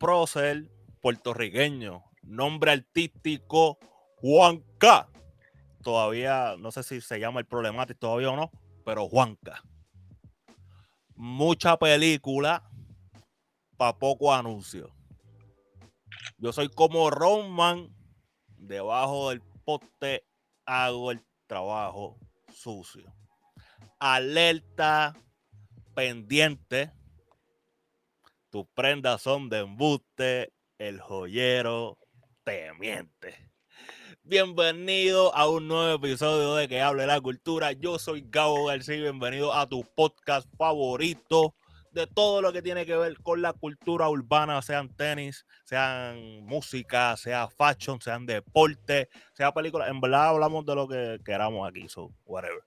prócer puertorriqueño, nombre artístico Juanca. Todavía no sé si se llama el problemático todavía o no, pero Juanca. Mucha película para poco anuncio. Yo soy como Roman, debajo del poste hago el trabajo sucio. Alerta pendiente. Tus prendas son de embuste. El joyero te miente. Bienvenido a un nuevo episodio de Que Hable la Cultura. Yo soy Gabo García y bienvenido a tu podcast favorito de todo lo que tiene que ver con la cultura urbana, sean tenis, sean música, sea fashion, sean deporte, sea película. En verdad hablamos de lo que queramos aquí, so whatever.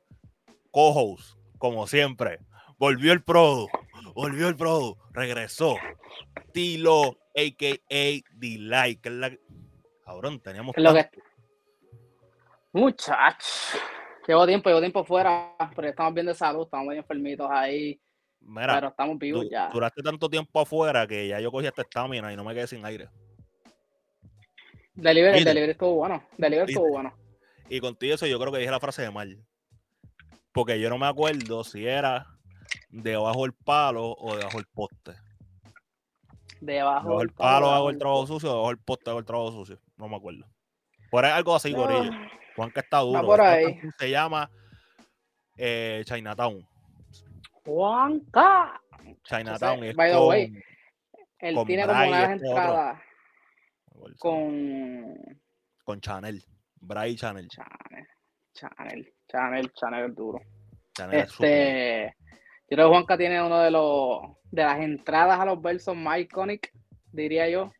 Co-host, como siempre, volvió el pro, volvió el pro, regresó. Tilo, a.k.a. D-Like, que es la... Cabrón, teníamos... Lo que... Muchachos, llevo tiempo, llevo tiempo fuera, pero estamos bien de salud, estamos bien enfermitos ahí Mira, pero estamos vivos ya. Duraste tanto tiempo afuera que ya yo cogí esta estamina y no me quedé sin aire. Delivery, el delivery estuvo bueno. Delivery estuvo bueno. Y contigo eso yo creo que dije la frase de mal. Porque yo no me acuerdo si era debajo del palo o debajo del poste. Debajo, del palo, hago el trabajo sucio, debajo del poste hago el trabajo sucio. No me acuerdo. Por ahí algo así, no. Gorillo. Juan que está duro. por ahí. Se llama eh, Chinatown. Juanca. Chinatown. Es by the way, él tiene como una entrada con. Con Chanel. Bray Chanel. Chanel. Chanel. Chanel. Chanel duro. Chanel este. Yo creo que Juanca tiene uno de los de las entradas a los versos más icónicos, diría yo.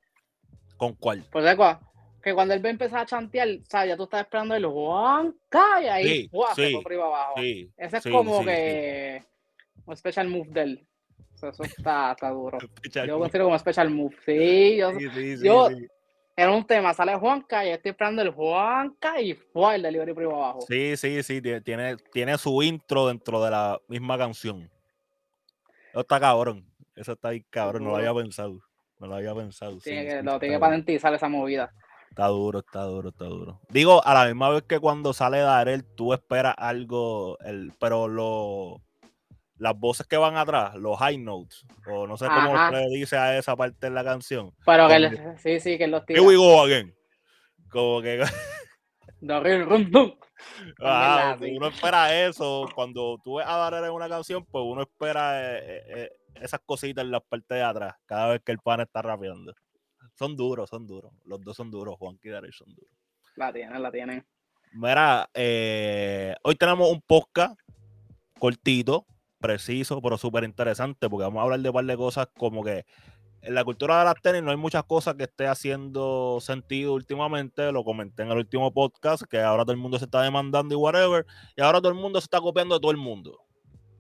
¿Con cuál? Pues que cuando él va a empezar a chantear, ¿sabes? Ya tú estás esperando el Juanca y ahí sí, se fue por arriba abajo. Ese es como que un special move de él. Eso, está, está, duro. yo considero como special move. Sí, yo, sí, yo era un tema, sale Juanca y estoy esperando el Juanca y fue el delivery por abajo. Sí, sí, sí, tiene, tiene su intro dentro de la misma canción. Eso está cabrón. Eso está ahí cabrón, no lo había pensado. No lo había pensado. Tiene que, lo tiene que patentizar esa movida. Está duro, está duro, está duro. Digo, a la misma vez que cuando sale Darel, tú esperas algo, el, pero lo las voces que van atrás, los high notes, o no sé cómo se dice a esa parte de la canción. Pero que sí, sí, que los tira. Here we go again. Como que. ah, uno espera eso. Cuando tú ves a Darrell en una canción, pues uno espera eh, eh, eh, esas cositas en la parte de atrás, cada vez que el pan está rapeando. Son duros, son duros. Los dos son duros, Juan y son duros. La tienen, la tienen. Mira, hoy tenemos un podcast cortito, preciso, pero súper interesante, porque vamos a hablar de un par de cosas como que en la cultura de las tenis no hay muchas cosas que esté haciendo sentido últimamente. Lo comenté en el último podcast, que ahora todo el mundo se está demandando y whatever, y ahora todo el mundo se está copiando de todo el mundo.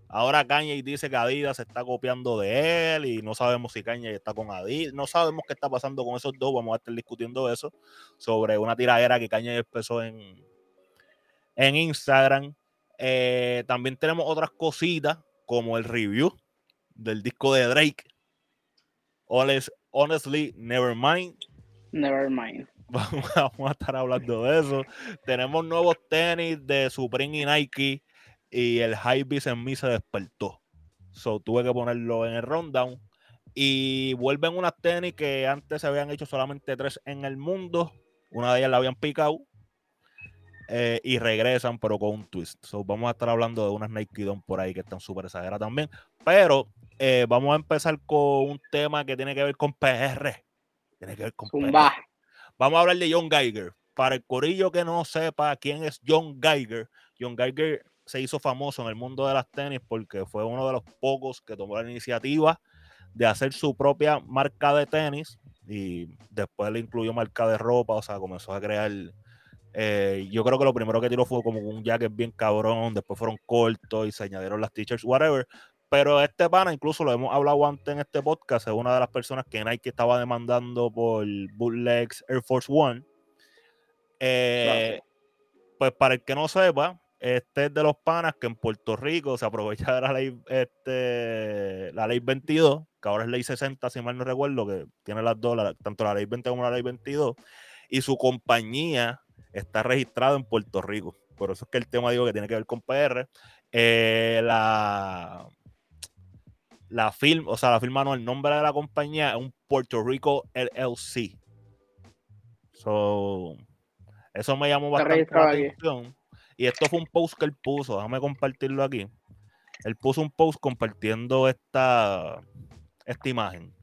Ahora Kanye dice que Adidas se está copiando de él y no sabemos si Kanye está con Adidas. No sabemos qué está pasando con esos dos. Vamos a estar discutiendo eso sobre una tiradera que Kanye empezó en, en Instagram. Eh, también tenemos otras cositas como el review del disco de Drake. Honestly, never mind. Never mind. Vamos a estar hablando de eso. Tenemos nuevos tenis de Supreme y Nike y el Hypebeast en mí se despertó. So tuve que ponerlo en el rundown. Y vuelven unas tenis que antes se habían hecho solamente tres en el mundo. Una de ellas la habían picado eh, y regresan, pero con un twist. So, vamos a estar hablando de unas Nike Don por ahí que están súper exageradas también. Pero eh, vamos a empezar con un tema que tiene que ver con PR. Tiene que ver con PR. Vamos a hablar de John Geiger. Para el corillo que no sepa quién es John Geiger, John Geiger se hizo famoso en el mundo de las tenis porque fue uno de los pocos que tomó la iniciativa de hacer su propia marca de tenis y después le incluyó marca de ropa, o sea, comenzó a crear eh, yo creo que lo primero que tiró fue como un jacket bien cabrón, después fueron cortos y se añadieron las t-shirts, whatever. Pero este pana, incluso lo hemos hablado antes en este podcast, es una de las personas que Nike estaba demandando por bootlegs Air Force One. Eh, pues para el que no sepa, este es de los panas que en Puerto Rico se aprovecha de la ley, este, la ley 22, que ahora es ley 60, si mal no recuerdo, que tiene las dos, tanto la ley 20 como la ley 22, y su compañía está registrada en Puerto Rico. Por eso es que el tema digo que tiene que ver con PR. Eh, la, la firma, o sea, la firma no, el nombre de la compañía es un Puerto Rico LLC. So, eso me llamó bastante la atención. Y esto fue un post que él puso, déjame compartirlo aquí. Él puso un post compartiendo esta, esta imagen.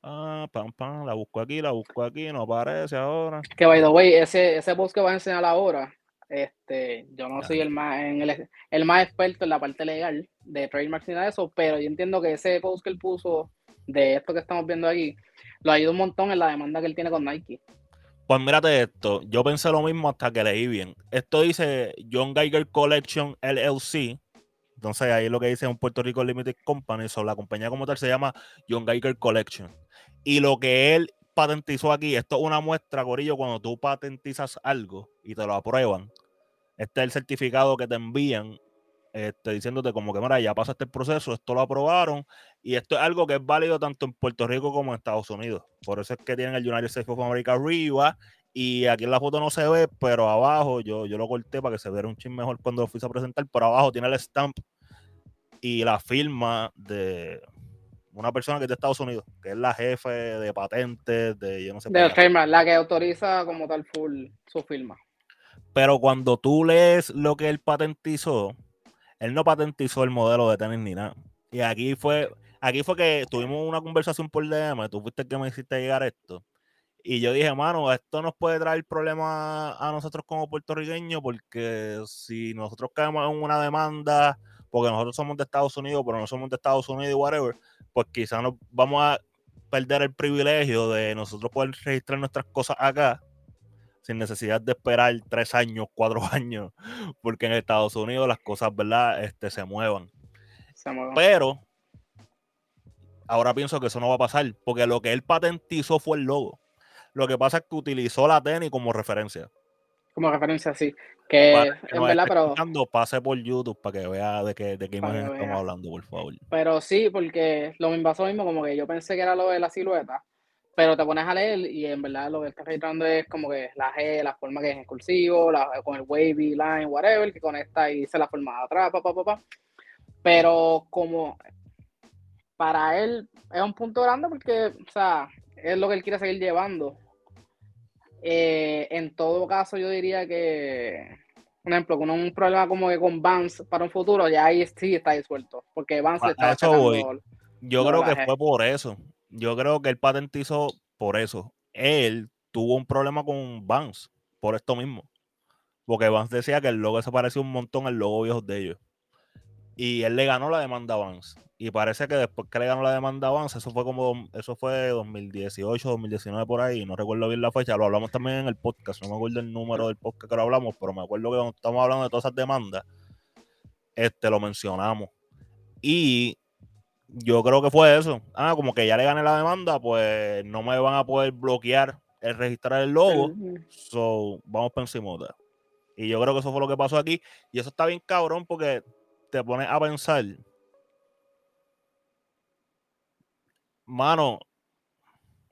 Ah, pam, pam, la busco aquí, la busco aquí, no aparece ahora. Que by the way, ese, ese post que va a enseñar ahora, este, yo no soy el más, en el, el, más experto en la parte legal de trademarks ni nada de eso, pero yo entiendo que ese post que él puso de esto que estamos viendo aquí, lo ayuda un montón en la demanda que él tiene con Nike. Pues mírate esto, yo pensé lo mismo hasta que leí bien. Esto dice John Geiger Collection LLC. Entonces ahí lo que dice es un Puerto Rico Limited Company. So, la compañía como tal se llama John Geiger Collection. Y lo que él patentizó aquí, esto es una muestra, Corillo, cuando tú patentizas algo y te lo aprueban. Este es el certificado que te envían este, diciéndote como que, mira, ya pasaste el proceso, esto lo aprobaron y esto es algo que es válido tanto en Puerto Rico como en Estados Unidos. Por eso es que tienen el United States of America arriba y aquí en la foto no se ve, pero abajo yo, yo lo corté para que se viera un chin mejor cuando lo fuiste a presentar, pero abajo tiene el stamp y la firma de una persona que es de Estados Unidos, que es la jefe de patentes, de yo no sé. De firma, la que autoriza como tal full su firma. Pero cuando tú lees lo que él patentizó, él no patentizó el modelo de tenis ni nada. Y aquí fue, aquí fue que tuvimos una conversación por DM, tú fuiste el que me hiciste llegar esto. Y yo dije, mano, esto nos puede traer problemas a nosotros como puertorriqueños, porque si nosotros caemos en una demanda, porque nosotros somos de Estados Unidos, pero no somos de Estados Unidos y whatever, pues quizás nos vamos a perder el privilegio de nosotros poder registrar nuestras cosas acá sin necesidad de esperar tres años, cuatro años, porque en Estados Unidos las cosas, ¿verdad? Este, se muevan. Pero ahora pienso que eso no va a pasar, porque lo que él patentizó fue el logo. Lo que pasa es que utilizó la tenis como referencia. Como referencia, sí. Que en verdad, pero. Pase por YouTube para que vea de qué, de qué imagen estamos hablando, por favor. Pero sí, porque lo mismo pasó mismo, como que yo pensé que era lo de la silueta pero te pones a leer y en verdad lo que está registrando es como que la G, la forma que es exclusivo, con el wavy line, whatever, que conecta y dice la forma de atrás, pa, pa, pa, Pero como para él es un punto grande porque, o sea, es lo que él quiere seguir llevando. Eh, en todo caso, yo diría que, por ejemplo, con un problema como que con Vance para un futuro, ya ahí sí está disuelto. Porque Vance está Yo creo que fue por eso yo creo que él patentizó por eso. Él tuvo un problema con Vance por esto mismo. Porque Vance decía que el logo se parecía un montón al logo viejo de ellos. Y él le ganó la demanda Vance. Y parece que después que le ganó la demanda Vance, eso fue como, eso fue 2018, 2019 por ahí, no recuerdo bien la fecha, lo hablamos también en el podcast, no me acuerdo el número del podcast que lo hablamos, pero me acuerdo que cuando estamos hablando de todas esas demandas, este lo mencionamos. Y yo creo que fue eso. Ah, como que ya le gané la demanda, pues no me van a poder bloquear el registrar el logo. So, vamos por encima Y yo creo que eso fue lo que pasó aquí. Y eso está bien cabrón porque te pones a pensar. Mano,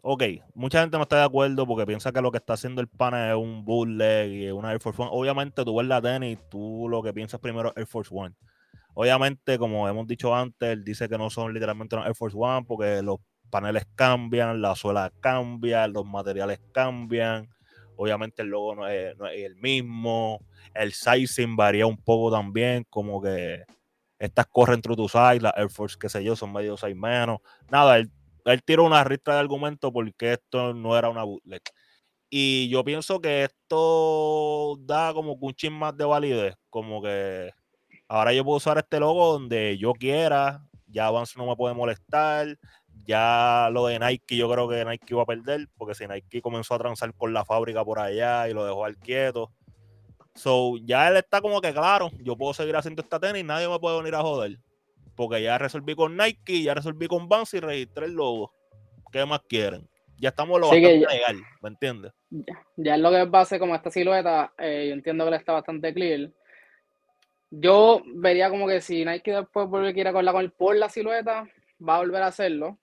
ok, mucha gente no está de acuerdo porque piensa que lo que está haciendo el pana es un bootleg y una Air Force One. Obviamente tú ves la tenis, tú lo que piensas primero es Air Force One. Obviamente, como hemos dicho antes, él dice que no son literalmente los Air Force One porque los paneles cambian, la suela cambia, los materiales cambian. Obviamente el logo no es, el mismo. El sizing varía un poco también, como que estas corren through to size, las Air Force, qué sé yo, son medio size menos. Nada, él, él tiró una ristra de argumento porque esto no era una bootleg. Y yo pienso que esto da como un chin más de validez, como que Ahora yo puedo usar este logo donde yo quiera, ya Vance no me puede molestar, ya lo de Nike yo creo que Nike iba a perder, porque si Nike comenzó a transar con la fábrica por allá y lo dejó al quieto. So, ya él está como que claro, yo puedo seguir haciendo esta tenis, nadie me puede venir a joder. Porque ya resolví con Nike, ya resolví con Vance y registré el logo. ¿Qué más quieren? Ya estamos lo bastante legal, ¿me entiendes? Ya, ya, es lo que es base como esta silueta, eh, yo entiendo que le está bastante clear Yo vería como que si Nike después vuelve a ir con la, por la silueta, va a volver a hacerlo,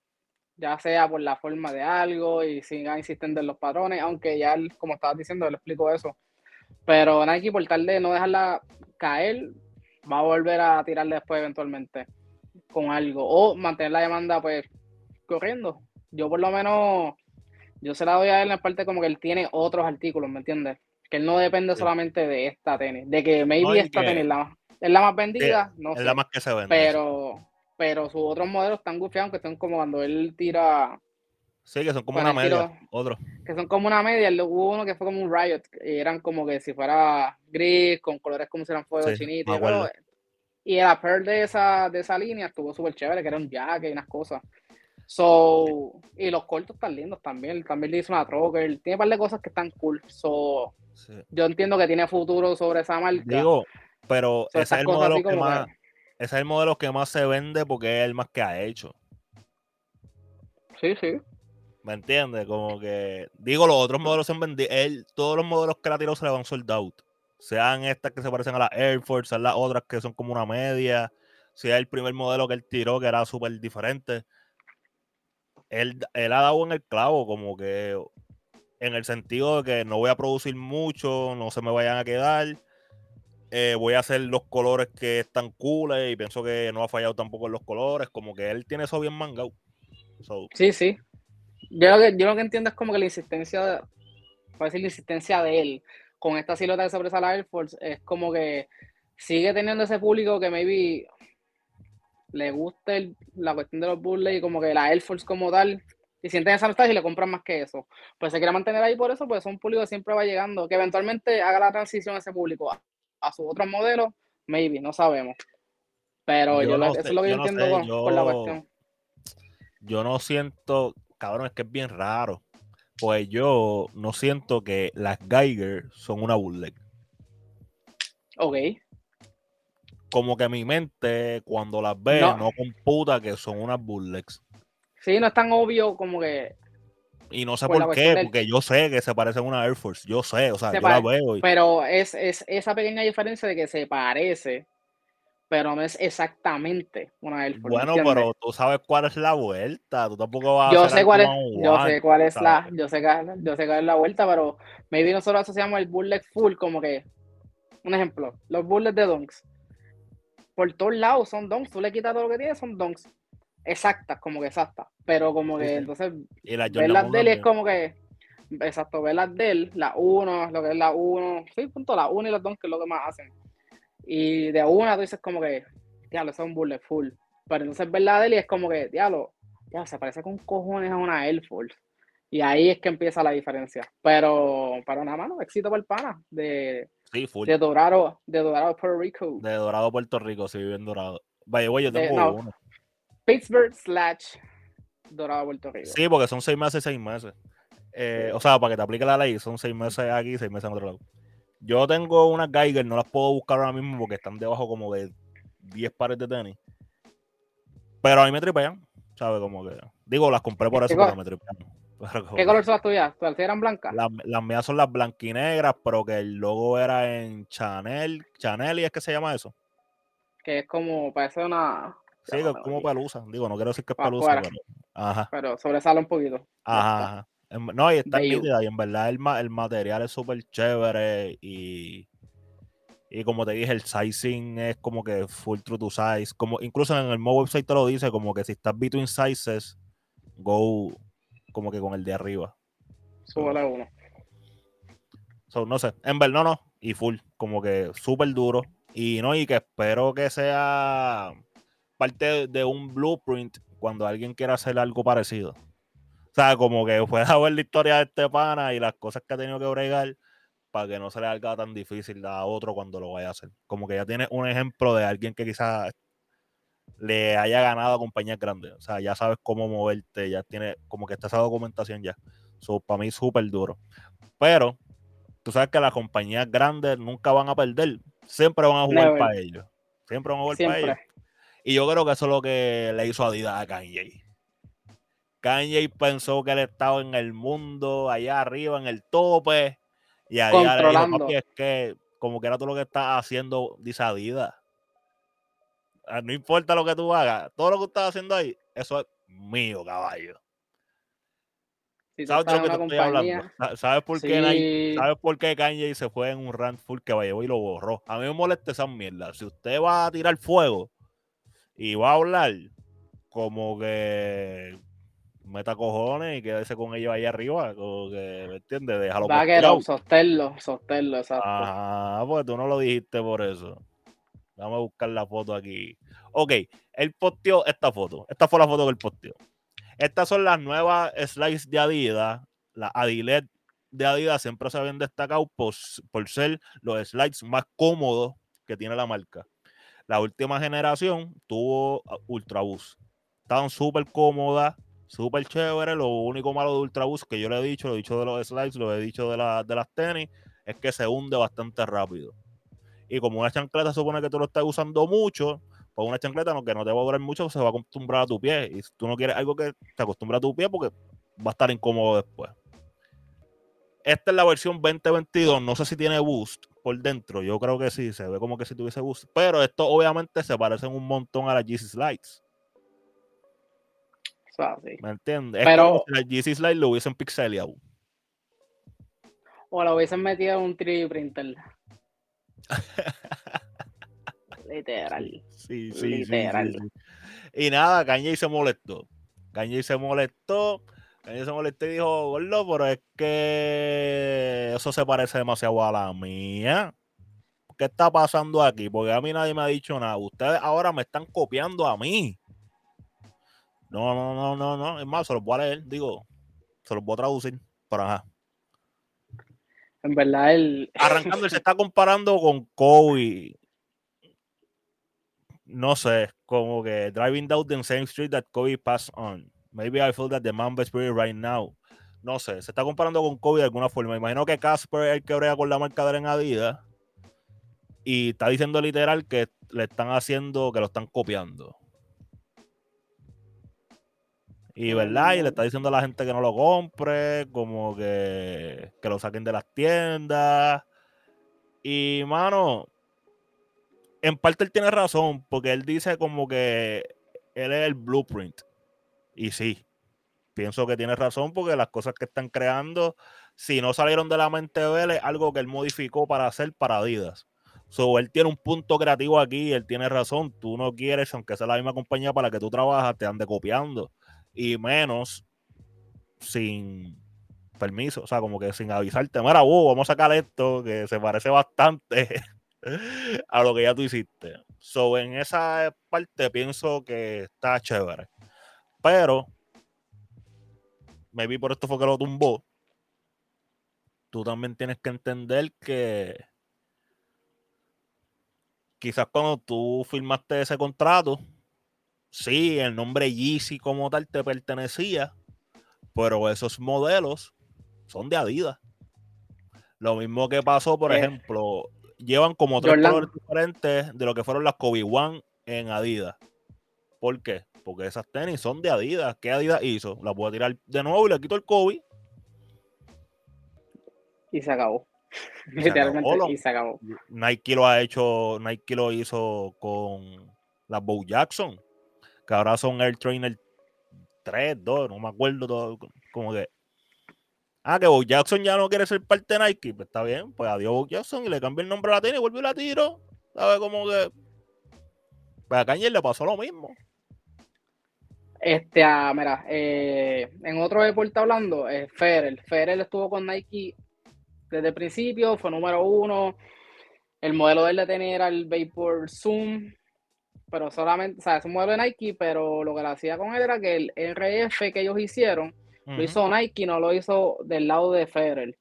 ya sea por la forma de algo y siga insistiendo en los patrones, aunque ya, como estabas diciendo, le explico eso. Pero Nike, por tal de no dejarla caer, va a volver a tirarle después eventualmente con algo o mantener la demanda pues corriendo. Yo por lo menos, yo se la doy a él en parte como que él tiene otros artículos, ¿me entiendes? Que él no depende solamente de esta tenis, de que maybe esta tenis es la, es la más vendida, no es la más que se vende. Pero, pero sus otros modelos están gufiados, que son como cuando él tira... Sí, que son como una media, otro. Que son como una media, hubo uno que fue como un Riot, y eran como que si fuera gris, con colores como si eran fuego chinito, y el appeal de esa, de esa línea estuvo súper chévere, que era un jacket y unas cosas. So, y los cortos están lindos también. También le hizo una troker. Tiene un par de cosas que están cool. So, Yo entiendo que tiene futuro sobre esa marca. Digo, pero ese, es el modelo que más, ese es el modelo que más se vende porque es el más que ha hecho. Sí, sí. ¿Me entiendes? Como que. Digo, los otros modelos se han vendido. Él, todos los modelos que la tiró se le van sold out sean estas que se parecen a las Air Force, sean las otras que son como una media, sea el primer modelo que él tiró que era súper diferente. Él, él ha dado en el clavo, como que en el sentido de que no voy a producir mucho, no se me vayan a quedar. Eh, voy a hacer los colores que están cool y pienso que no ha fallado tampoco en los colores, como que él tiene eso bien mangado. Sí, sí. Yo lo, que, yo lo que entiendo es como que la insistencia, puede decir la insistencia de él, con esta silueta de sobresala Air Force es como que sigue teniendo ese público que maybe le guste la cuestión de los burles y como que la Air Force como tal y sienten esa amistad y le compran más que eso. Pues se quiere mantener ahí por eso, pues es un público que siempre va llegando, que eventualmente haga la transición a ese público a, su otro modelo, maybe, no sabemos. Pero yo, eso es lo que yo, entiendo con, la cuestión. Yo no siento, cabrón, es que es bien raro pues yo no siento que las Geiger son una bootleg. Ok. Como que mi mente, cuando las ve, no, computa que son unas bootlegs. Sí, no es tan obvio como que. Y no sé por, qué, porque yo sé que se parecen a una Air Force. Yo sé, o sea, yo la veo. Pero es, es esa pequeña diferencia de que se parece pero no es exactamente una Air Bueno, pero tú sabes cuál es la vuelta, tú tampoco vas yo a sé cuál es, Yo sé cuál es la, yo sé, yo sé cuál es la vuelta, pero maybe nosotros asociamos el bullet full como que, un ejemplo, los bullets de donks. Por todos lados son donks, tú le quitas todo lo que tiene, son donks. Exactas, como que exactas. Pero como que entonces ver las de él es como que exacto, ver las de él, la 1, lo que es la 1, sí, punto, la 1 y los donks que es lo que más hacen y de una tú dices como que, diablo, eso es un bullet full. Pero entonces ver la de él y es como que, diablo, ya se parece con cojones a una Air Force. Y ahí es que empieza la diferencia. Pero, para nada más, éxito para el pana de, de Dorado, de Dorado, Puerto Rico. De Dorado, Puerto Rico, sí, vive en Dorado. Vaya, güey, yo tengo uno. Pittsburgh slash Dorado, Puerto Rico. Sí, porque son seis meses, seis meses. Eh, o sea, para que te aplique la ley, son seis meses aquí, seis meses en otro lado. Yo tengo unas Geiger, no las puedo buscar ahora mismo porque están debajo como de 10 pares de tenis. Pero a mí me tripean, ¿sabes? Como que. Digo, las compré por eso, pero me tripean. ¿Qué color son las tuyas? ¿Las eran blancas? Las, mías son las blanquinegras, pero que el logo era en Chanel. Chanel, ¿y es que se llama eso? Que es como, parece una. Sí, es como pelusa. Digo, no quiero decir que es pelusa, pero. Ajá. Pero sobresale un poquito. Ajá. No, y está nítida y en verdad el, el material es súper chévere y, y como te dije, el sizing es como que full true to size. Como, incluso en el mismo website te lo dice, como que si estás between sizes, go como que con el de arriba. Súbale uno. So, no sé, en verdad no, no, y full, como que súper duro. Y no, y que espero que sea parte de un blueprint cuando alguien quiera hacer algo parecido. O sea, como que pueda ver la historia de este pana y las cosas que ha tenido que bregar para que no se le haga tan difícil a otro cuando lo vaya a hacer. Como que ya tiene un ejemplo de alguien que quizás le haya ganado a compañías grandes. O sea, ya sabes cómo moverte, ya tiene como que está esa documentación ya. So, para mí súper duro. Pero tú sabes que las compañías grandes nunca van a perder. Siempre van a jugar para ellos. Siempre van a jugar para ellos. Y yo creo que eso es lo que le hizo Adidas a Kanye. Kanye pensó que él estaba en el mundo, allá arriba, en el tope. Y allá le dijo, es que como que era todo lo que estás haciendo, dice Adidas. Ah, no importa lo que tú hagas, todo lo que estás haciendo ahí, eso es mío, caballo. ¿Sabes de lo que te estoy hablando? ¿Sabes por, qué ¿Sabes por qué Kanye se fue en un rant full que vaya y lo borró? A mí me molesta esa mierda. Si usted va a tirar fuego y va a hablar como que meta cojones y quédese con ellos ahí arriba, como que, ¿me entiendes? Déjalo Vaquero, sostenerlo, sostenerlo, exacto. Ah, pues tú no lo dijiste por eso. Vamos a buscar la foto aquí. Ok, él posteó esta foto. Esta fue la foto que él posteó. Estas son las nuevas slides de Adidas. La Adilet de Adidas siempre se habían destacado por, por ser los slides más cómodos que tiene la marca. La última generación tuvo Ultra Boost. Estaban súper cómodas, súper chéveres. Lo único malo de Ultra Boost que yo le he dicho, lo he dicho de los slides, lo he dicho de, de las tenis, es que se hunde bastante rápido. Y como una chancleta supone que tú lo estás usando mucho, pues una chancleta no, que no te va a durar mucho, se va a acostumbrar a tu pie. Y si tú no quieres algo que te acostumbre a tu pie, porque va a estar incómodo después. Esta es la versión 2022. No sé si tiene boost por dentro. Yo creo que sí, se ve como que si tuviese boost. Pero esto obviamente se parecen un montón a las GC Slides. ¿Me entiendes? Es como si las GC Slides lo hubiesen pixeleado. O lo hubiesen metido en un 3D printer. Literal. Sí, sí, Literal. y nada, Kanye se molestó. Kanye se molestó. Kanye se molestó y dijo, gordo, pero es que eso se parece demasiado a la mía. ¿Qué está pasando aquí? Porque a mí nadie me ha dicho nada. Ustedes ahora me están copiando a mí. No, no, no, no, no. Es más, se los voy a leer, digo, se los voy a traducir. Pero ajá. En verdad, el. Arrancando, él se está comparando con Kobe no sé, como que driving down the same street that Kobe passed on. Maybe I feel that the Mamba spirit right now. No sé, se está comparando con Kobe de alguna forma. Imagino que Casper es el que brega con la marca de en Adidas y está diciendo literal que le están haciendo, que lo están copiando. Y verdad, y le está diciendo a la gente que no lo compre, como que, que lo saquen de las tiendas. Y mano, en parte él tiene razón, porque él dice como que él es el blueprint. Y sí, pienso que tiene razón, porque las cosas que están creando, si no salieron de la mente de él, es algo que él modificó para hacer para Adidas. So, él tiene un punto creativo aquí, él tiene razón. Tú no quieres, aunque sea la misma compañía para la que tú trabajas, te ande copiando. Y menos sin permiso, o sea, como que sin avisarte, mira, uh, vamos a sacar esto que se parece bastante a lo que ya tú hiciste. So, en esa parte pienso que está chévere. Pero, maybe por esto fue que lo tumbó. Tú también tienes que entender que quizás cuando tú firmaste ese contrato, sí, el nombre Yeezy como tal te pertenecía, pero esos modelos son de Adidas. Lo mismo que pasó, por eh, ejemplo, llevan como tres colores diferentes de lo que fueron las Kobe One en Adidas. ¿Por qué? Porque esas tenis son de Adidas. ¿Qué Adidas hizo? La puedo tirar de nuevo y le quito el Kobe. Y se acabó. Literalmente, y se acabó. Nike lo ha hecho, Nike lo hizo con las Bow Jackson, que ahora son Air Trainer 3, 2, no me acuerdo todo, como que Ah, que Bo Jackson ya no quiere ser parte de Nike. Pues está bien, pues adiós Bo Jackson y le cambió el nombre a la tiene y volvió la tiro. ¿Sabes cómo que? Pues a Kanye le pasó lo mismo. Este, ah, mira, eh, en otro deporte hablando, eh, Ferrell. Ferrell estuvo con Nike desde el principio, fue número uno. El modelo de él de tener era el Vapor Zoom, pero solamente, o sea, es un modelo de Nike, pero lo que le hacía con él era que el RF que ellos hicieron lo hizo Nike, no lo hizo del lado de Federer.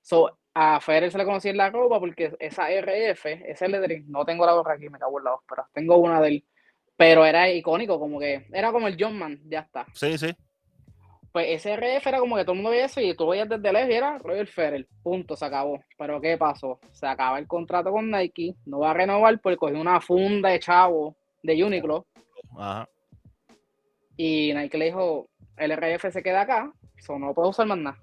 So, a Federer se le conocía en la ropa porque esa RF, ese lettering, no tengo la boca aquí, me cago en la pero tengo una de él. Pero era icónico, como que era como el John Man, ya está. Sí, sí. Pues ese RF era como que todo el mundo veía eso y tú veías desde lejos y era Roger Federer, punto, se acabó. Pero ¿qué pasó? Se acaba el contrato con Nike, no va a renovar porque cogió una funda de chavo de Uniqlo. Ajá. Y Nike le dijo, el RF se queda acá, eso no puedo usar más nada.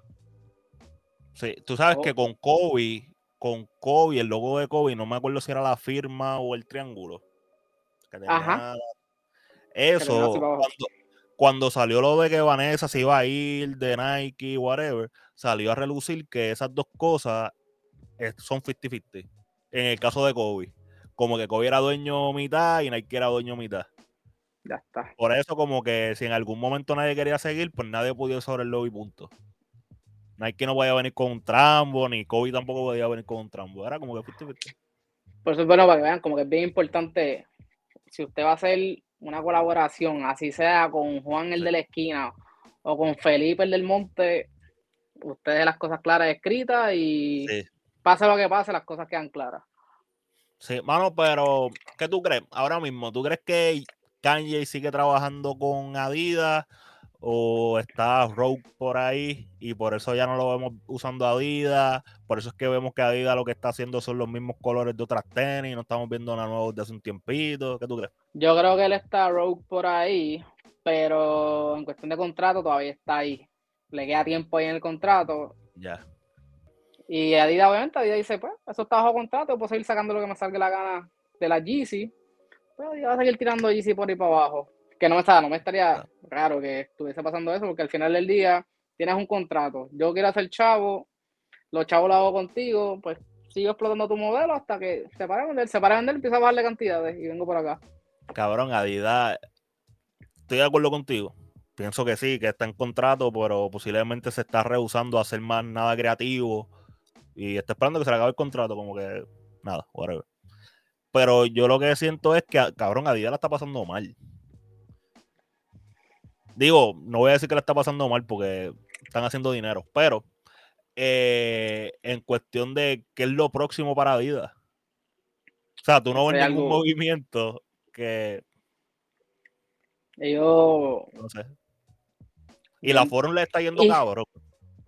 Sí, tú sabes oh. que con Kobe con Kobe, el logo de Kobe, no me acuerdo si era la firma o el triángulo. Ajá. Eso, cuando, salió lo de que Vanessa se iba a ir de Nike, whatever, salió a relucir que esas dos cosas eh, son 50-50. En el caso de Kobe. Como que Kobe era dueño mitad y Nike era dueño mitad. Ya está. Por eso, como que si en algún momento nadie quería seguir, pues nadie podía sobre el logo y punto. Nike no podía venir con un trambo, ni Kobe tampoco podía venir con un trambo. Era como que 50-50. Por eso es bueno para que vean, como que es bien importante si usted va a hacer una colaboración, así sea con Juan el de la esquina o con Felipe el del monte, usted las cosas claras escritas y pase lo que pase, las cosas quedan claras. Sí, mano, pero ¿qué tú crees? Ahora mismo, ¿tú crees que Kanye sigue trabajando con Adidas o está Rogue por ahí y por eso ya no lo vemos usando Adidas. Por eso es que vemos que Adidas lo que está haciendo son los mismos colores de otras tenis, no estamos viendo una nueva desde hace un tiempito. ¿Qué tú crees? Yo creo que él está Rogue por ahí, pero en cuestión de contrato todavía está ahí. Le queda tiempo ahí en el contrato. Ya. Y Adidas, obviamente, Adidas dice, pues, eso está bajo contrato, puedo seguir sacando lo que me salga la gana de la Yeezy. Pero pues, va a seguir tirando Yeezy por ahí para abajo que no me está, no me estaría raro que estuviese pasando eso, porque al final del día tienes un contrato. Yo quiero hacer chavo, los chavos lo hago contigo, pues sigo explotando tu modelo hasta que se para de vender, se para de vender, empieza a bajarle cantidades y vengo por acá. Cabrón, Adidas, estoy de acuerdo contigo. Pienso que sí, que está en contrato, pero posiblemente se está rehusando a hacer más nada creativo y está esperando que se le acabe el contrato, como que nada, whatever. Pero yo lo que siento es que, cabrón, Adidas la está pasando mal. Digo, no voy a decir que le está pasando mal porque están haciendo dinero, pero eh, en cuestión de qué es lo próximo para vida. O sea, tú no ves ningún movimiento que. Yo. No sé. Y la Forum le está yendo cabrón.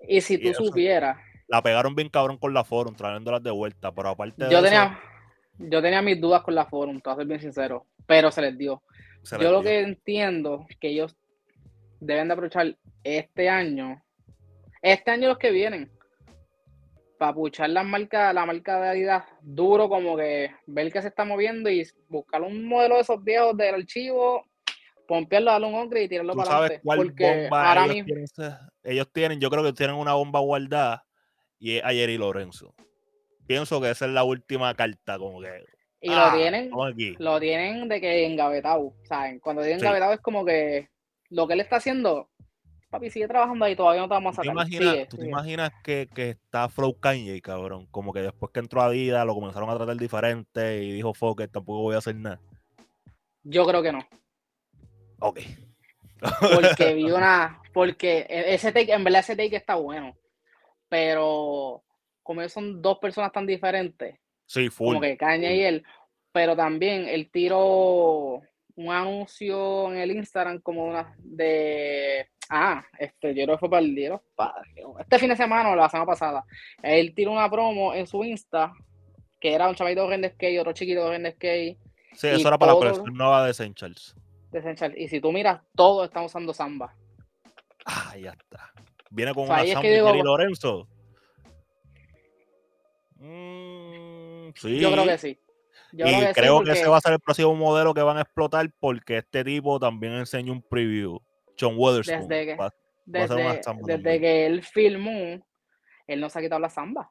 Y si tú supieras. La pegaron bien cabrón con la Forum, trayéndolas de vuelta, pero aparte yo tenía, Yo tenía mis dudas con la Forum, te voy a ser bien sincero, pero se les dio. yo lo que entiendo que ellos deben de aprovechar este año, este año los que vienen, para puchar la marca, la marca de Adidas duro, como que ver que se está moviendo y buscar un modelo de esos viejos del archivo, pompearlo, darle un hombre y tirarlo para adelante. Porque ahora ellos, mismo... tienen, ellos tienen, yo creo que tienen una bomba guardada y es ayer y Lorenzo. Pienso que esa es la última carta, como que. Y lo ah, tienen, lo tienen de que engavetado, ¿saben? Cuando digo engavetado es como que lo que él está haciendo, papi, sigue trabajando ahí, todavía no te vamos a sacar. ¿Tú te imaginas, que, está Flow Kanye, cabrón? Como que después que entró a Vida lo comenzaron a tratar diferente y dijo, fuck, tampoco voy a hacer nada. Yo creo que no. Ok. Porque vi una. Porque e, ese take, en verdad ese take está bueno. Pero como son dos personas tan diferentes. Sí, full. Como que Kanye y él. Pero también el tiro un anuncio en el Instagram como una de ah, este, yo creo que fue para el día de los padres. Este fin de semana o la semana pasada. Él tiró una promo en su Insta que era un chavito de skate, otro chiquito de skate. Sí, eso era para la colección nueva de Essentials. De Essentials. Y si tú miras, todos están usando samba. Ah, ya está. Viene con una samba de Lorenzo. Mm, sí. Yo creo que sí y creo que, ese va a ser el próximo modelo que van a explotar porque este tipo también enseña un preview. John Weatherspoon. Desde que, desde, que él filmó, él no se ha quitado la samba.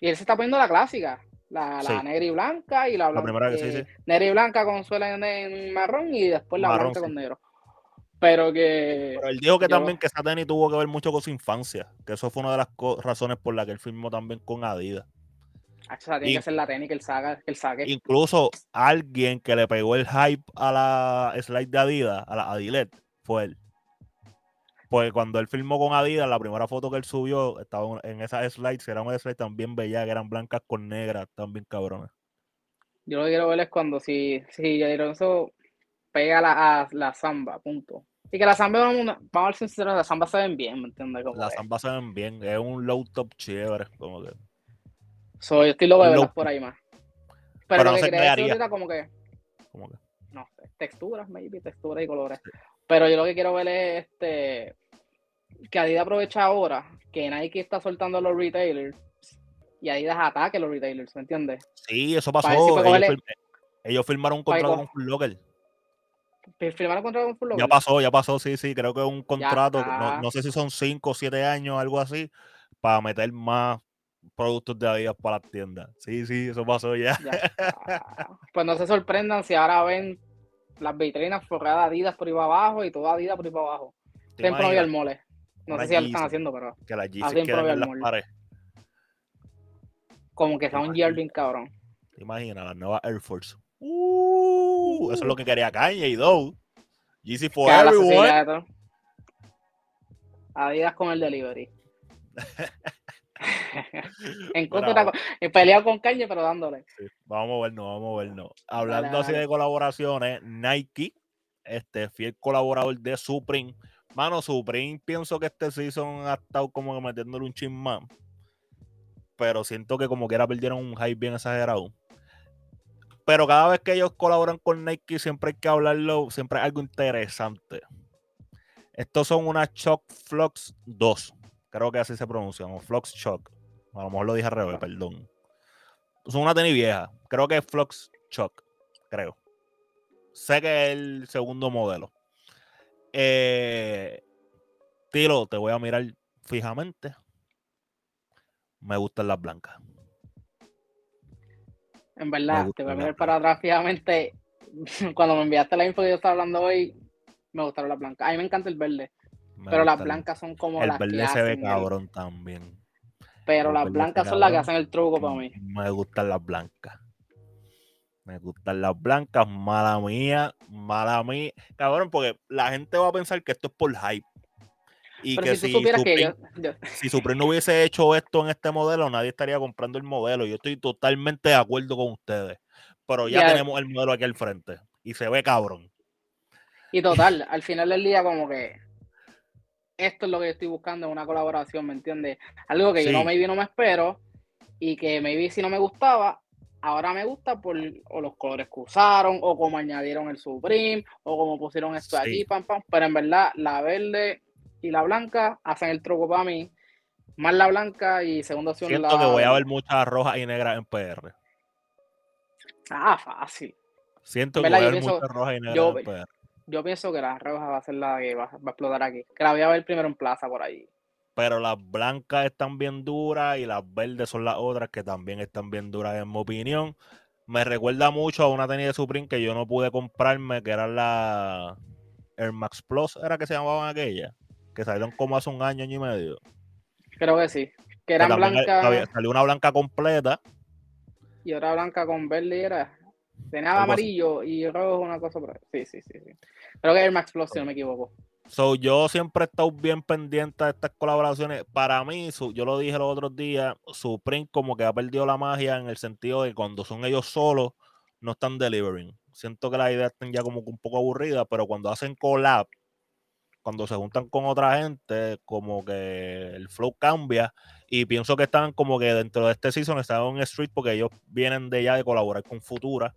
Y él se está poniendo la clásica. La, negra y blanca y la blanca. primera que sí, sí. Negra y blanca con suela en, marrón y después la blanca con negro. Pero que. Pero él dijo que también que esa tenis tuvo que ver mucho con su infancia. Que eso fue una de las razones por las que él filmó también con Adidas tiene que ser la técnica, el, saga, el saque. Incluso alguien que le pegó el hype a la slide de Adidas, a la Adilet, fue él. Pues cuando él filmó con Adidas, la primera foto que él subió estaba en esas slides, eran unas slides también bellas, que eran blancas con negras, también cabrones. Yo lo que quiero ver es cuando si, si pega la, a la samba, punto. Y que la samba, vamos a ver sinceros, la samba se ven bien, ¿me entiendes? la samba se ven bien, es un low top chévere, como que. Soy estilo de por ahí más. Pero, lo que quería decir ahorita como que. ¿Cómo que? No sé, texturas, maybe, texturas y colores. Pero yo lo que quiero ver es este que Adidas aprovecha ahora que Nike está soltando a los retailers y Adidas ataque los retailers, ¿me entiendes? Sí, eso pasó. Ellos, firmaron un contrato con Full Locker. ¿Firmaron un contrato con Full Locker? Ya pasó, ya pasó, sí, sí. Creo que es un contrato, no, sé si son 5 o 7 años, algo así, para meter más productos de Adidas para las tiendas. Sí, sí, eso pasó ya. pues no se sorprendan si ahora ven las vitrinas forradas Adidas por ahí abajo y toda Adidas por ahí abajo. Siempre había el mole. No sé si ya lo están haciendo, pero. Que las Yeezys quedan en las paredes. Como que sea un Yearling cabrón. ¿Te imaginas? La nueva Air Force. Uh, eso es lo que quería Kanye y Doe. Yeezy for everyone. Adidas con el delivery. en contra, peleado con Kanye, pero dándole. vamos a vernos, vamos a vernos. Hablando así de colaboraciones, Nike, este fiel colaborador de Supreme. Mano, Supreme, pienso que este season ha estado como metiéndole un chin más pero siento que como que era perdieron un hype bien exagerado. Pero cada vez que ellos colaboran con Nike, siempre hay que hablarlo, siempre hay algo interesante. Estos son unas Shock Flux 2. Creo que así se pronuncian, o Flux Shock. A lo mejor lo dije al revés, perdón. Son una tenis vieja. Creo que es Flux Shock. Creo. Sé que es el segundo modelo. Eh, Tilo, te voy a mirar fijamente me gustan las blancas. En verdad, te voy a mirar para atrás fijamente. Cuando me enviaste la info que yo estaba hablando hoy, me gustaron las blancas. A mí me encanta el verde. pero las blancas son como las que. El verde se ve cabrón también. Pero las blancas son las que hacen el truco para mí. Me gustan las blancas. Me gustan las blancas, mala mía, mala mía. Cabrón, porque la gente va a pensar que esto es por hype. Y que si, si, Supreme, no hubiese hecho esto en este modelo, nadie estaría comprando el modelo. Yo estoy totalmente de acuerdo con ustedes. Pero ya tenemos el modelo aquí al frente. Y se ve cabrón. Y total, al final del día, como que esto es lo que yo estoy buscando en una colaboración, ¿me entiendes? Algo que yo no maybe no me espero y que maybe si no me gustaba, ahora me gusta por o los colores que usaron, o como añadieron el Supreme, o como pusieron esto aquí, pam, pam. Pero en verdad, la verde y la blanca hacen el truco para mí. Más la blanca y segunda opción Siento que voy a ver muchas rojas y negras en PR. Ah, fácil. Siento que voy a ver muchas rojas y negras en PR. Yo pienso que la roja va a ser la que va, a explotar aquí. Que la voy a ver primero en plaza por ahí. Pero las blancas están bien duras y las verdes son las otras que también están bien duras, en mi opinión. Me recuerda mucho a una tenis de Supreme que yo no pude comprarme, que era la Air Max Plus, era que se llamaban aquella que salieron como hace un año, año y medio. Creo que sí. Que eran blancas. Salió una blanca completa. Y otra blanca con verde y era. Tenía amarillo y rojo, una cosa por ahí. Sí, sí, sí, sí. Creo que es Max Plus, si no me equivoco. So, yo siempre he estado bien pendiente de estas colaboraciones. Para mí, yo lo dije los otros días, Supreme como que ha perdido la magia en el sentido de que cuando son ellos solos, no están delivering. Siento que la idea está ya como un poco aburrida, pero cuando hacen collab, cuando se juntan con otra gente, como que el flow cambia. Y pienso que están como que dentro de este season están en Street porque ellos vienen de ya de colaborar con Futura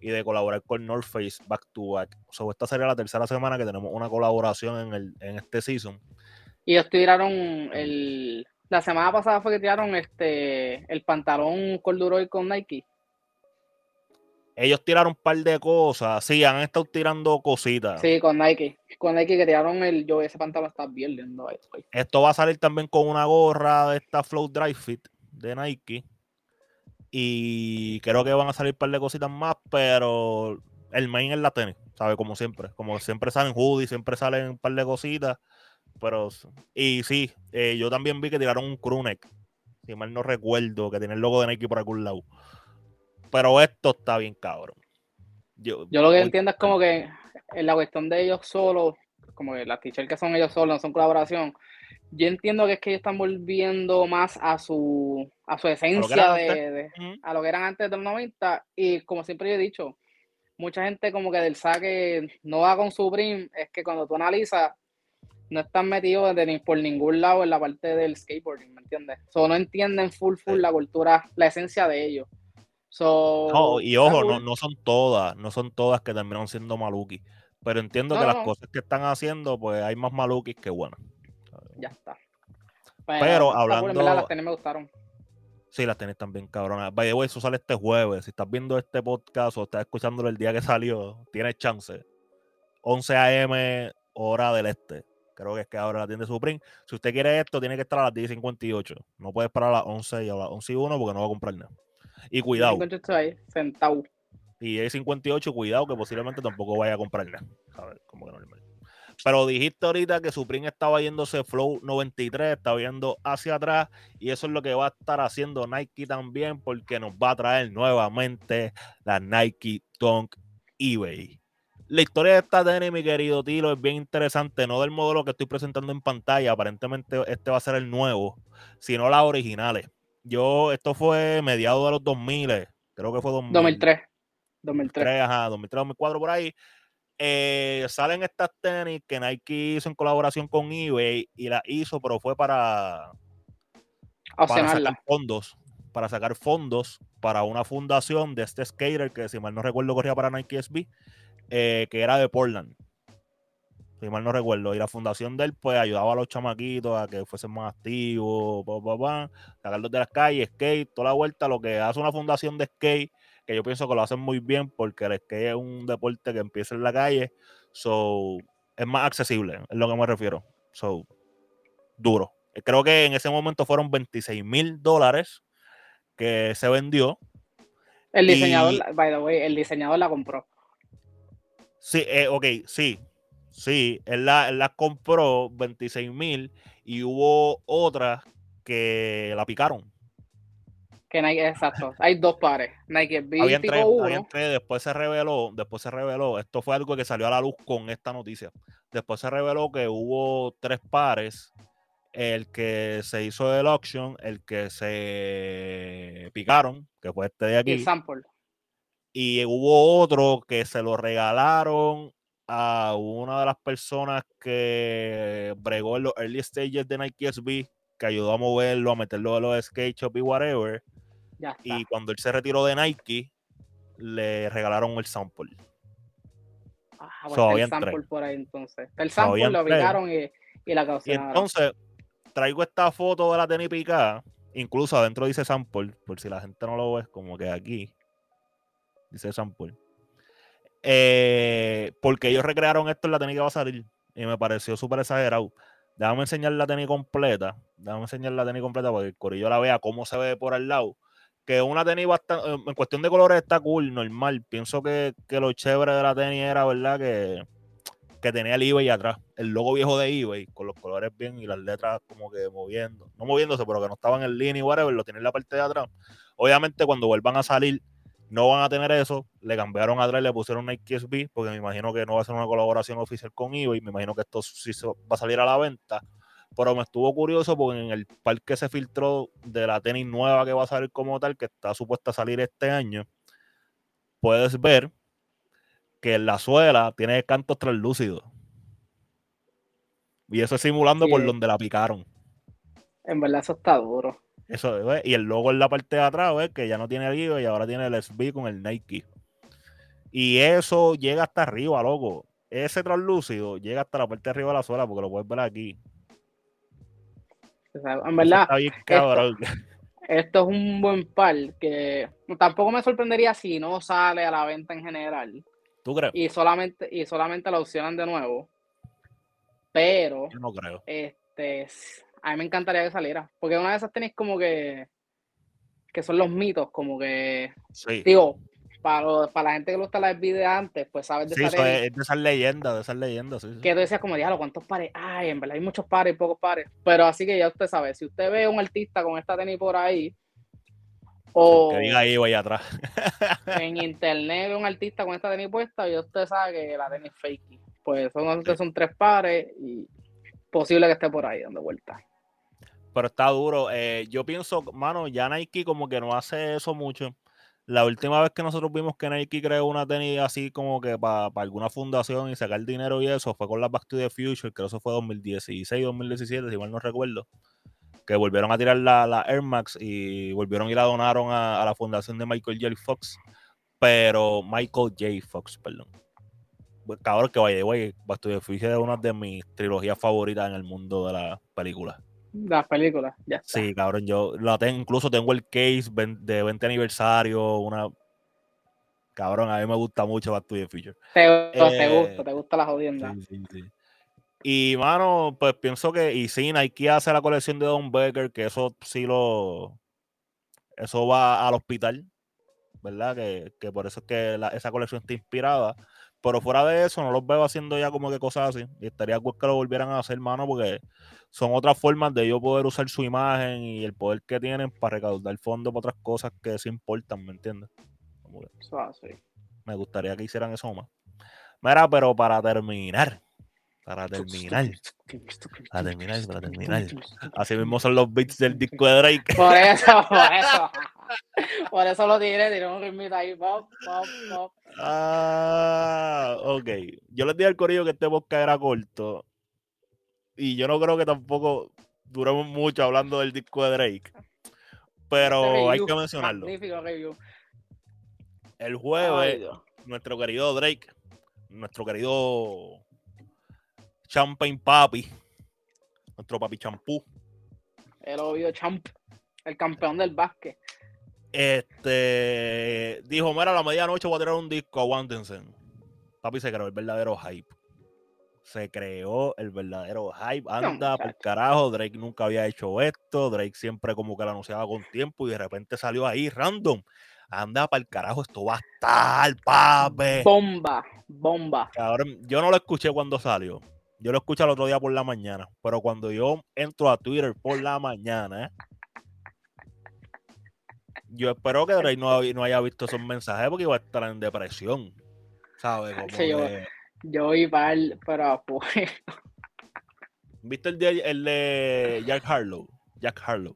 y de colaborar con North Face back to back. Esta sería la tercera semana que tenemos una colaboración en, el, en este season. Y ellos tiraron el. La semana pasada fue que tiraron este el pantalón corduroy con Nike ellos tiraron un par de cosas. Sí, han estado tirando cositas. Sí, con Nike. Con Nike que tiraron el. Yo ese pantalón está bien lindo. Esto va a salir también con una gorra de esta Flow Dry Fit de Nike. Y creo que van a salir un par de cositas más, pero el main es la tenis, ¿sabes? Como siempre. Como siempre salen hoodies, siempre salen un par de cositas. Pero. Y sí, eh, yo también vi que tiraron un crewneck. Si mal no recuerdo, que tiene el logo de Nike por algún lado. Pero esto está bien cabrón. Yo, lo que entiendo es como que en la cuestión de ellos solos, como que las t que son ellos solos, no son colaboración, yo entiendo que es que ellos están volviendo más a su, a su esencia de, a lo que eran antes de los 90 y como siempre he dicho, mucha gente como que del saque no va con su prim, es que cuando tú analizas no están metidos ni por ningún lado en la parte del skateboarding, ¿me entiendes? O no entienden full full la cultura, la esencia de ellos. No, y ojo, no, no, son todas, no son todas que terminaron siendo maluki. Pero entiendo que las cosas que están haciendo, pues hay más malukis que buenas. Ya está. pero hablando. las me gustaron. Sí, las tenis también cabronas. By the way, eso sale este jueves. Si estás viendo este podcast o estás escuchándolo el día que salió, tienes chance. 11 a.m. hora del este. Creo que es que ahora la tienda Supreme. Si usted quiere esto, tiene que estar a las 10.58. No puede esperar a las 11 y a las 11 y 1 porque no va a comprar nada. Y cuidado. Ahí, sentado. Y hay 58, cuidado que posiblemente tampoco vaya a comprar nada. A ver, como que normal. Pero dijiste ahorita que Supreme estaba yéndose Flow 93, estaba yendo hacia atrás y eso es lo que va a estar haciendo Nike también porque nos va a traer nuevamente la Nike Dunk eBay. La historia de esta tenis, mi querido Tilo, es bien interesante, no del modelo que estoy presentando en pantalla, aparentemente este va a ser el nuevo, sino las originales. Yo, esto fue mediados de los 2000, creo que fue 2003. 2003. ajá, 2003, 2004 por ahí. Eh, salen estas tenis que Nike hizo en colaboración con eBay y la hizo, pero fue para, para sacar fondos, para sacar fondos para una fundación de este skater que si mal no recuerdo corría para Nike SB, eh, que era de Portland. Si mal no recuerdo. Y la fundación de él, pues ayudaba a los chamaquitos a que fuesen más activos, sacarlos de las calles, skate, toda la vuelta. Lo que hace una fundación de skate que yo pienso que lo hacen muy bien porque el skate es un deporte que empieza en la calle, so es más accesible, es lo que me refiero. So, duro. Creo que en ese momento fueron 26 mil dólares que se vendió. El diseñador, by the way, el diseñador la compró. Sí, eh, ok, sí. Sí, él la, él la compró 26 mil y hubo otras que la picaron. Que Nike, exacto. Hay dos pares. Nike B había tres, uno. después se reveló, después se reveló, esto fue algo que salió a la luz con esta noticia. Después se reveló que hubo tres pares. El que se hizo del auction, el que se picaron, que fue este de aquí. Y sample. Y hubo otro que se lo regalaron a una de las personas que bregó en los early stages de Nike SB, que ayudó a moverlo, a meterlo en los skate shop y whatever y cuando él se retiró de Nike, le regalaron el sample. Ah, bueno, el sample por ahí entonces. El sample lo obligaron y, y la causaron. Y entonces, traigo esta foto de la tenis picada. Incluso adentro dice sample, por si la gente no lo ve, como que aquí dice sample. Eh, porque ellos recrearon esto en la tenis que va a salir. Y me pareció súper exagerado. Déjame enseñar la tenis completa. Déjame enseñar la tenis completa porque el corillo la vea cómo se ve por al lado que una tenis bastante, en cuestión de colores está cool, normal. Pienso que, lo chévere de la tenis era, ¿verdad? Que, que tenía el eBay atrás, el logo viejo de eBay, con los colores bien y las letras como que moviendo, no moviéndose, pero que no estaban en línea y whatever, lo tienen en la parte de atrás. Obviamente cuando vuelvan a salir, no van a tener eso, le cambiaron atrás, le pusieron Nike SB, porque me imagino que no va a ser una colaboración oficial con eBay, me imagino que esto sí va a salir a la venta pero me estuvo curioso porque en el parque se filtró de la tenis nueva que va a salir como tal, que está supuesta a salir este año, puedes ver que la suela tiene cantos translúcidos. Y eso es simulando por donde la picaron. En verdad eso está duro. Eso, y el logo en la parte de atrás, ¿ves? que ya no tiene el y ahora tiene el SB con el Nike. Y eso llega hasta arriba, loco. Ese translúcido llega hasta la parte de arriba de la suela, porque lo puedes ver aquí en verdad, esto, es un buen par que tampoco me sorprendería si no sale a la venta en general. ¿Tú crees? Y solamente, y solamente la opcionan de nuevo. Pero. no creo. Este, a mí me encantaría que saliera. Porque una de esas tenis como que. que son los mitos, como que. Sí. Digo, para, para la gente que lo gusta la de antes, pues sabes de sí, es de esas leyendas, de esas leyendas, sí, Que tú decías como, diablo, ¿cuántos pares hay? En verdad hay muchos pares y pocos pares. Pero así que ya usted sabe, si usted ve un artista con esta tenis por ahí, o que diga ahí voy atrás. en internet ve un artista con esta tenis puesta y usted sabe que la tenis fake. Pues son, son tres pares y posible que esté por ahí dando vueltas. Pero está duro. Eh, yo pienso, mano, ya Nike como que no hace eso mucho. La última vez que nosotros vimos que Nike creó una tenis así como que para alguna fundación y sacar dinero y eso fue con la Back to Future, que eso fue 2016, 2017, si mal no recuerdo. Que volvieron a tirar la, Air Max y volvieron y la donaron a, la fundación de Michael J. Fox. Pero Michael J. Fox, perdón. Pues, cabrón, que vaya, güey, Back to Future es una de mis trilogías favoritas en el mundo de la película. Las películas, ya Sí, cabrón, yo la tengo, incluso tengo el case de 20 aniversario, una... Cabrón, a mí me gusta mucho Back to the Future. Te, eh, gusta, te gusta la jodienda. Sí, sí, sí. Y, mano, pues pienso que, y sí, Nike hace la colección de Don Becker, que eso sí lo, eso va al hospital, ¿verdad? Que, por eso es que esa colección está inspirada. Pero fuera de eso, no los veo haciendo ya como que cosas así. Y estaría cool que lo volvieran a hacer, mano, porque son otras formas de yo poder usar su imagen y el poder que tienen para recaudar fondos para otras cosas que se importan, ¿me entiendes? Me gustaría que hicieran eso más. Mira, pero para terminar, para terminar, para terminar, para terminar. Así mismo son los beats del disco de Drake. Por eso, por eso. Por eso lo tiré, tiré un ritmito ahí. Pop, pop, pop. Ah, ok. Yo les dije al corillo que este podcast era corto. Y yo no creo que tampoco duremos mucho hablando del disco de Drake. Pero hay que mencionarlo. El jueves, nuestro querido Drake, nuestro querido Champagne Papi, nuestro papi champú. El obvio champ, el campeón del básquet. Este dijo: Mira, a la medianoche voy a tirar un disco, aguántense. Papi se creó el verdadero hype. Se creó el verdadero hype. Anda, por carajo. Drake nunca había hecho esto. Drake siempre como que lo anunciaba con tiempo y de repente salió ahí random. Anda para el carajo, esto va a estar, papi. Bomba, bomba. Ahora, yo no lo escuché cuando salió. Yo lo escuché el otro día por la mañana. Pero cuando yo entro a Twitter por la mañana, yo espero que Drake no, no, haya visto esos mensajes porque iba a estar en depresión. ¿Sabes? yo, yo iba pero pues. ¿Viste el de, el de Jack Harlow? Jack Harlow.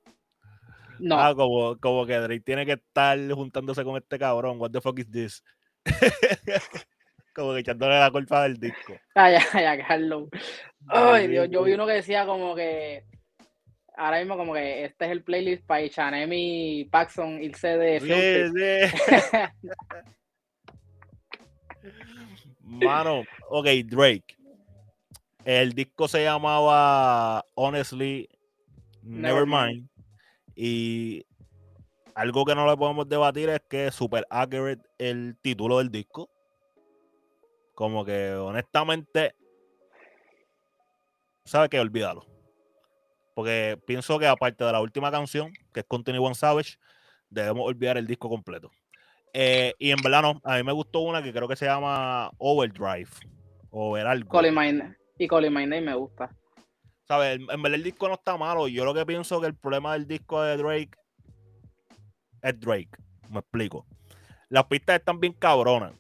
No. Ah, como, como que Drake tiene que estar juntándose con este cabrón. What the fuck is this? como que echándole la culpa del disco. Ah, ya, ya, Carlos. Ay, Dios, yo vi uno que decía como que ahora mismo como que este es el playlist para Chanemi Paxson irse de sí, sí. Mano, ok, Drake. El disco se llamaba Honestly Nevermind. Y algo que no le podemos debatir es que es super accurate el título del disco. Como que honestamente, ¿sabe qué? Olvídalo. Porque pienso que aparte de la última canción, que es Continue One Savage, debemos olvidar el disco completo. Eh, y en verdad no, a mí me gustó una que creo que se llama Overdrive. O ver algo. y Colin My Name me gusta. ¿Sabes? En verdad el disco no está malo. Yo lo que pienso que el problema del disco de Drake es Drake. Me explico. Las pistas están bien cabronas.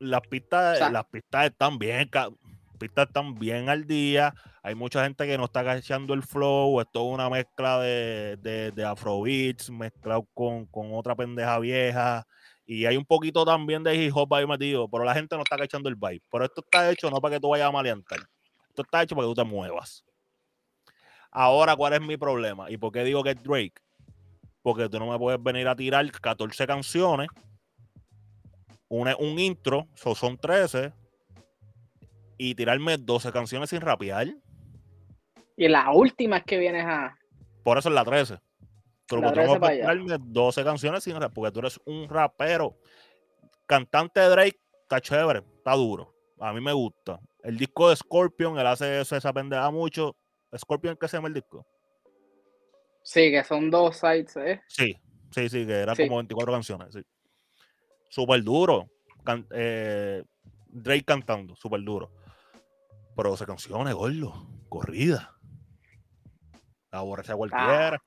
Las pistas, las pistas están bien, pistas están bien al día. Hay mucha gente que no está cachando el flow. Es toda una mezcla de, de, de afrobeats mezclado con, con, otra pendeja vieja. Y hay un poquito también de hip hop ahí metido, pero la gente no está cachando el vibe. Pero esto está hecho no para que tú vayas a maleantar. Esto está hecho para que tú te muevas. Ahora, ¿cuál es mi problema? ¿Y por qué digo que es Drake? Porque tú no me puedes venir a tirar 14 canciones, un, un intro, son 13, y tirarme 12 canciones sin rapear. Y la última es que vienes a. Por eso es la 13. Pero la 13 puedes tirarme 12 canciones sin rapear, porque tú eres un rapero. Cantante de Drake, está chévere, está duro. A mí me gusta. El disco de Scorpion, él hace eso, esa pendeja mucho. Scorpion, ¿qué se llama el disco? Sí, que son dos sites, ¿eh? Sí, sí, sí, que eran como 24 canciones, sí. Súper duro. Eh, Drake cantando, súper duro. Pero 12 canciones, gordo, corrida. La aborrece a cualquiera. Ah.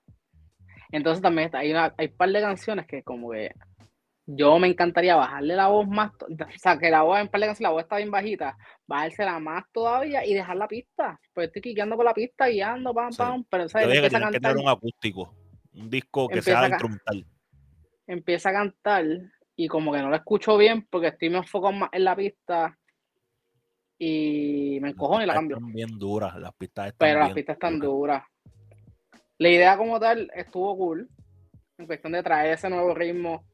Entonces también hay, una, hay un par de canciones que como que yo me encantaría bajarle la voz más, o sea, que la voz en par de canciones, la voz está bien bajita, bajársela más todavía y dejar la pista. Pues estoy quiqueando con la pista, guiando, pam, pam, pero ¿sabes? Empieza a cantar, que tener un acústico, un disco que sea instrumental. Empieza a cantar y como que no lo escucho bien porque estoy me enfoco más en la pista y me encojo y la cambio. Están bien duras, las pistas están Pero las pistas están duras. La idea como tal estuvo cool, en cuestión de traer ese nuevo ritmo,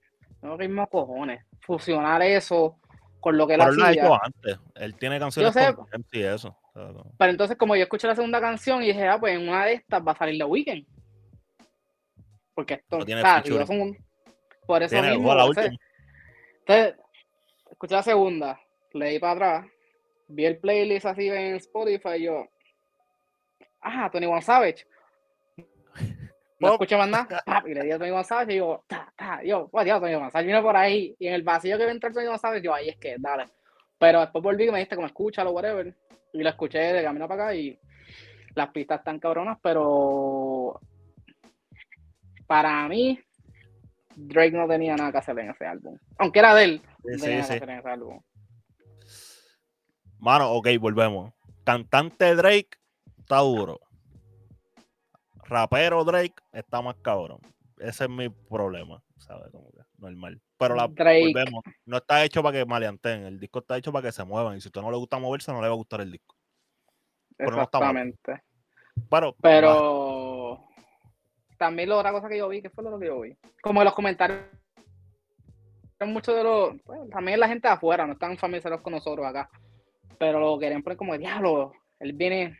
nuevo ritmo cojones, fusionar eso con lo que él hacía. Él hecho antes. Él tiene canciones con MC eso. Pero entonces, como yo escuché la segunda canción y dije, ah, pues en una de estas va a salir The Weeknd. Porque esto, no tiene son por eso mismo. La última. Entonces, escuché la segunda, leí para atrás, vi el playlist así en Spotify y yo, ah, Tony One Savage. No escuché más nada, y le di a Tony One Savage y yo, ta, ta, yo, pues Dios, Tony One Savage vino por ahí, y en el vacío que entró Tony One Savage, yo, ahí es que, dale. Pero después volví y me dijiste como escúchalo, whatever, y lo escuché de camino para acá y las pistas están cabronas, pero para mí, Drake no tenía nada que hacer en ese álbum. Aunque era de él, no tenía nada que hacer en ese álbum. Mano, ok, volvemos. Cantante Drake está duro. Rapero Drake está más cabrón. Ese es mi problema, ¿sabes? Como que normal. Pero la volvemos. No está hecho para que maleanten. El disco está hecho para que se muevan. Y si a usted no le gusta moverse, no le va a gustar el disco. Exactamente. Pero, pero también la otra cosa que yo vi, ¿qué fue lo que yo vi? Como en los comentarios muchos de los, pues, también la gente de afuera, no están familiarizados con nosotros acá, pero lo quieren poner como diablo, él viene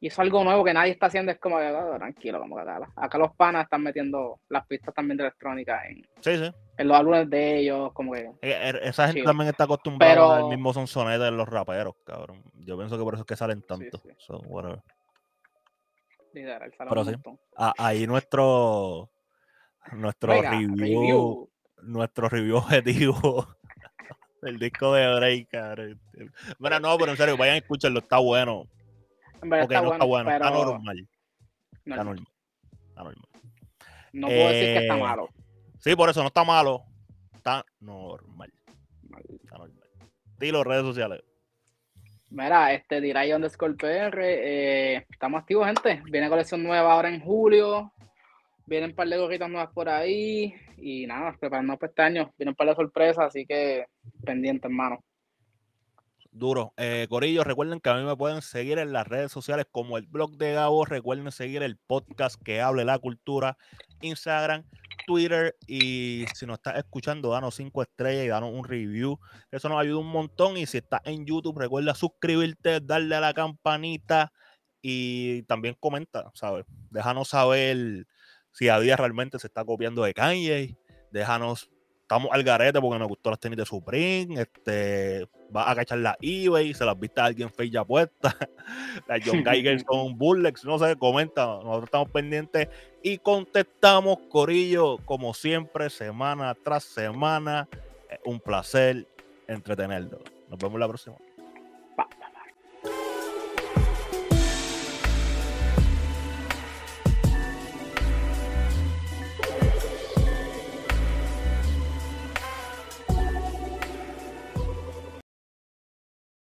y es algo nuevo que nadie está haciendo, es como, ah, tranquilo, como que acá, acá los panas están metiendo las pistas también de electrónica en, en los álbumes de ellos, como que... Eh, esa gente también está acostumbrada al mismo sonsonete de los raperos, cabrón. Yo pienso que por eso es que salen tanto. So, whatever. Pero sí, ahí nuestro nuestro review, nuestro review objetivo del disco de Drake, cabrón. Bueno, no, pero en serio, vayan a escucharlo, está bueno. Porque no está bueno, está normal. Está normal. Está normal. No puedo decir que está eh, malo. Sí, por eso no está malo. Está normal. Está normal. Dilo, redes sociales. Mira, este Diray underscore PR, eh, estamos activos, gente. Viene colección nueva ahora en julio. Vienen un par de gorritas nuevas por ahí. Y nada, preparando pestaños. Vienen un par de sorpresas, así que pendiente, hermano. Duro. Eh, Corillo, recuerden que a mí me pueden seguir en las redes sociales como el blog de Gabo. Recuerden seguir el podcast que hable la cultura, Instagram, Twitter. Y si nos estás escuchando, danos cinco estrellas y danos un review. Eso nos ayuda un montón. Y si estás en YouTube, recuerda suscribirte, darle a la campanita y también comenta, ¿sabes? Déjanos saber si a día realmente se está copiando de Kanye. Déjanos estamos al garete porque nos gustó las tenis de Supreme, este, va a cachar la eBay, se las viste a alguien fake ya puesta, la John Geiger son Bullets, no sé, comenta, nosotros estamos pendientes y contestamos, Corillo, como siempre, semana tras semana, un placer entretenerlo. Nos vemos la próxima.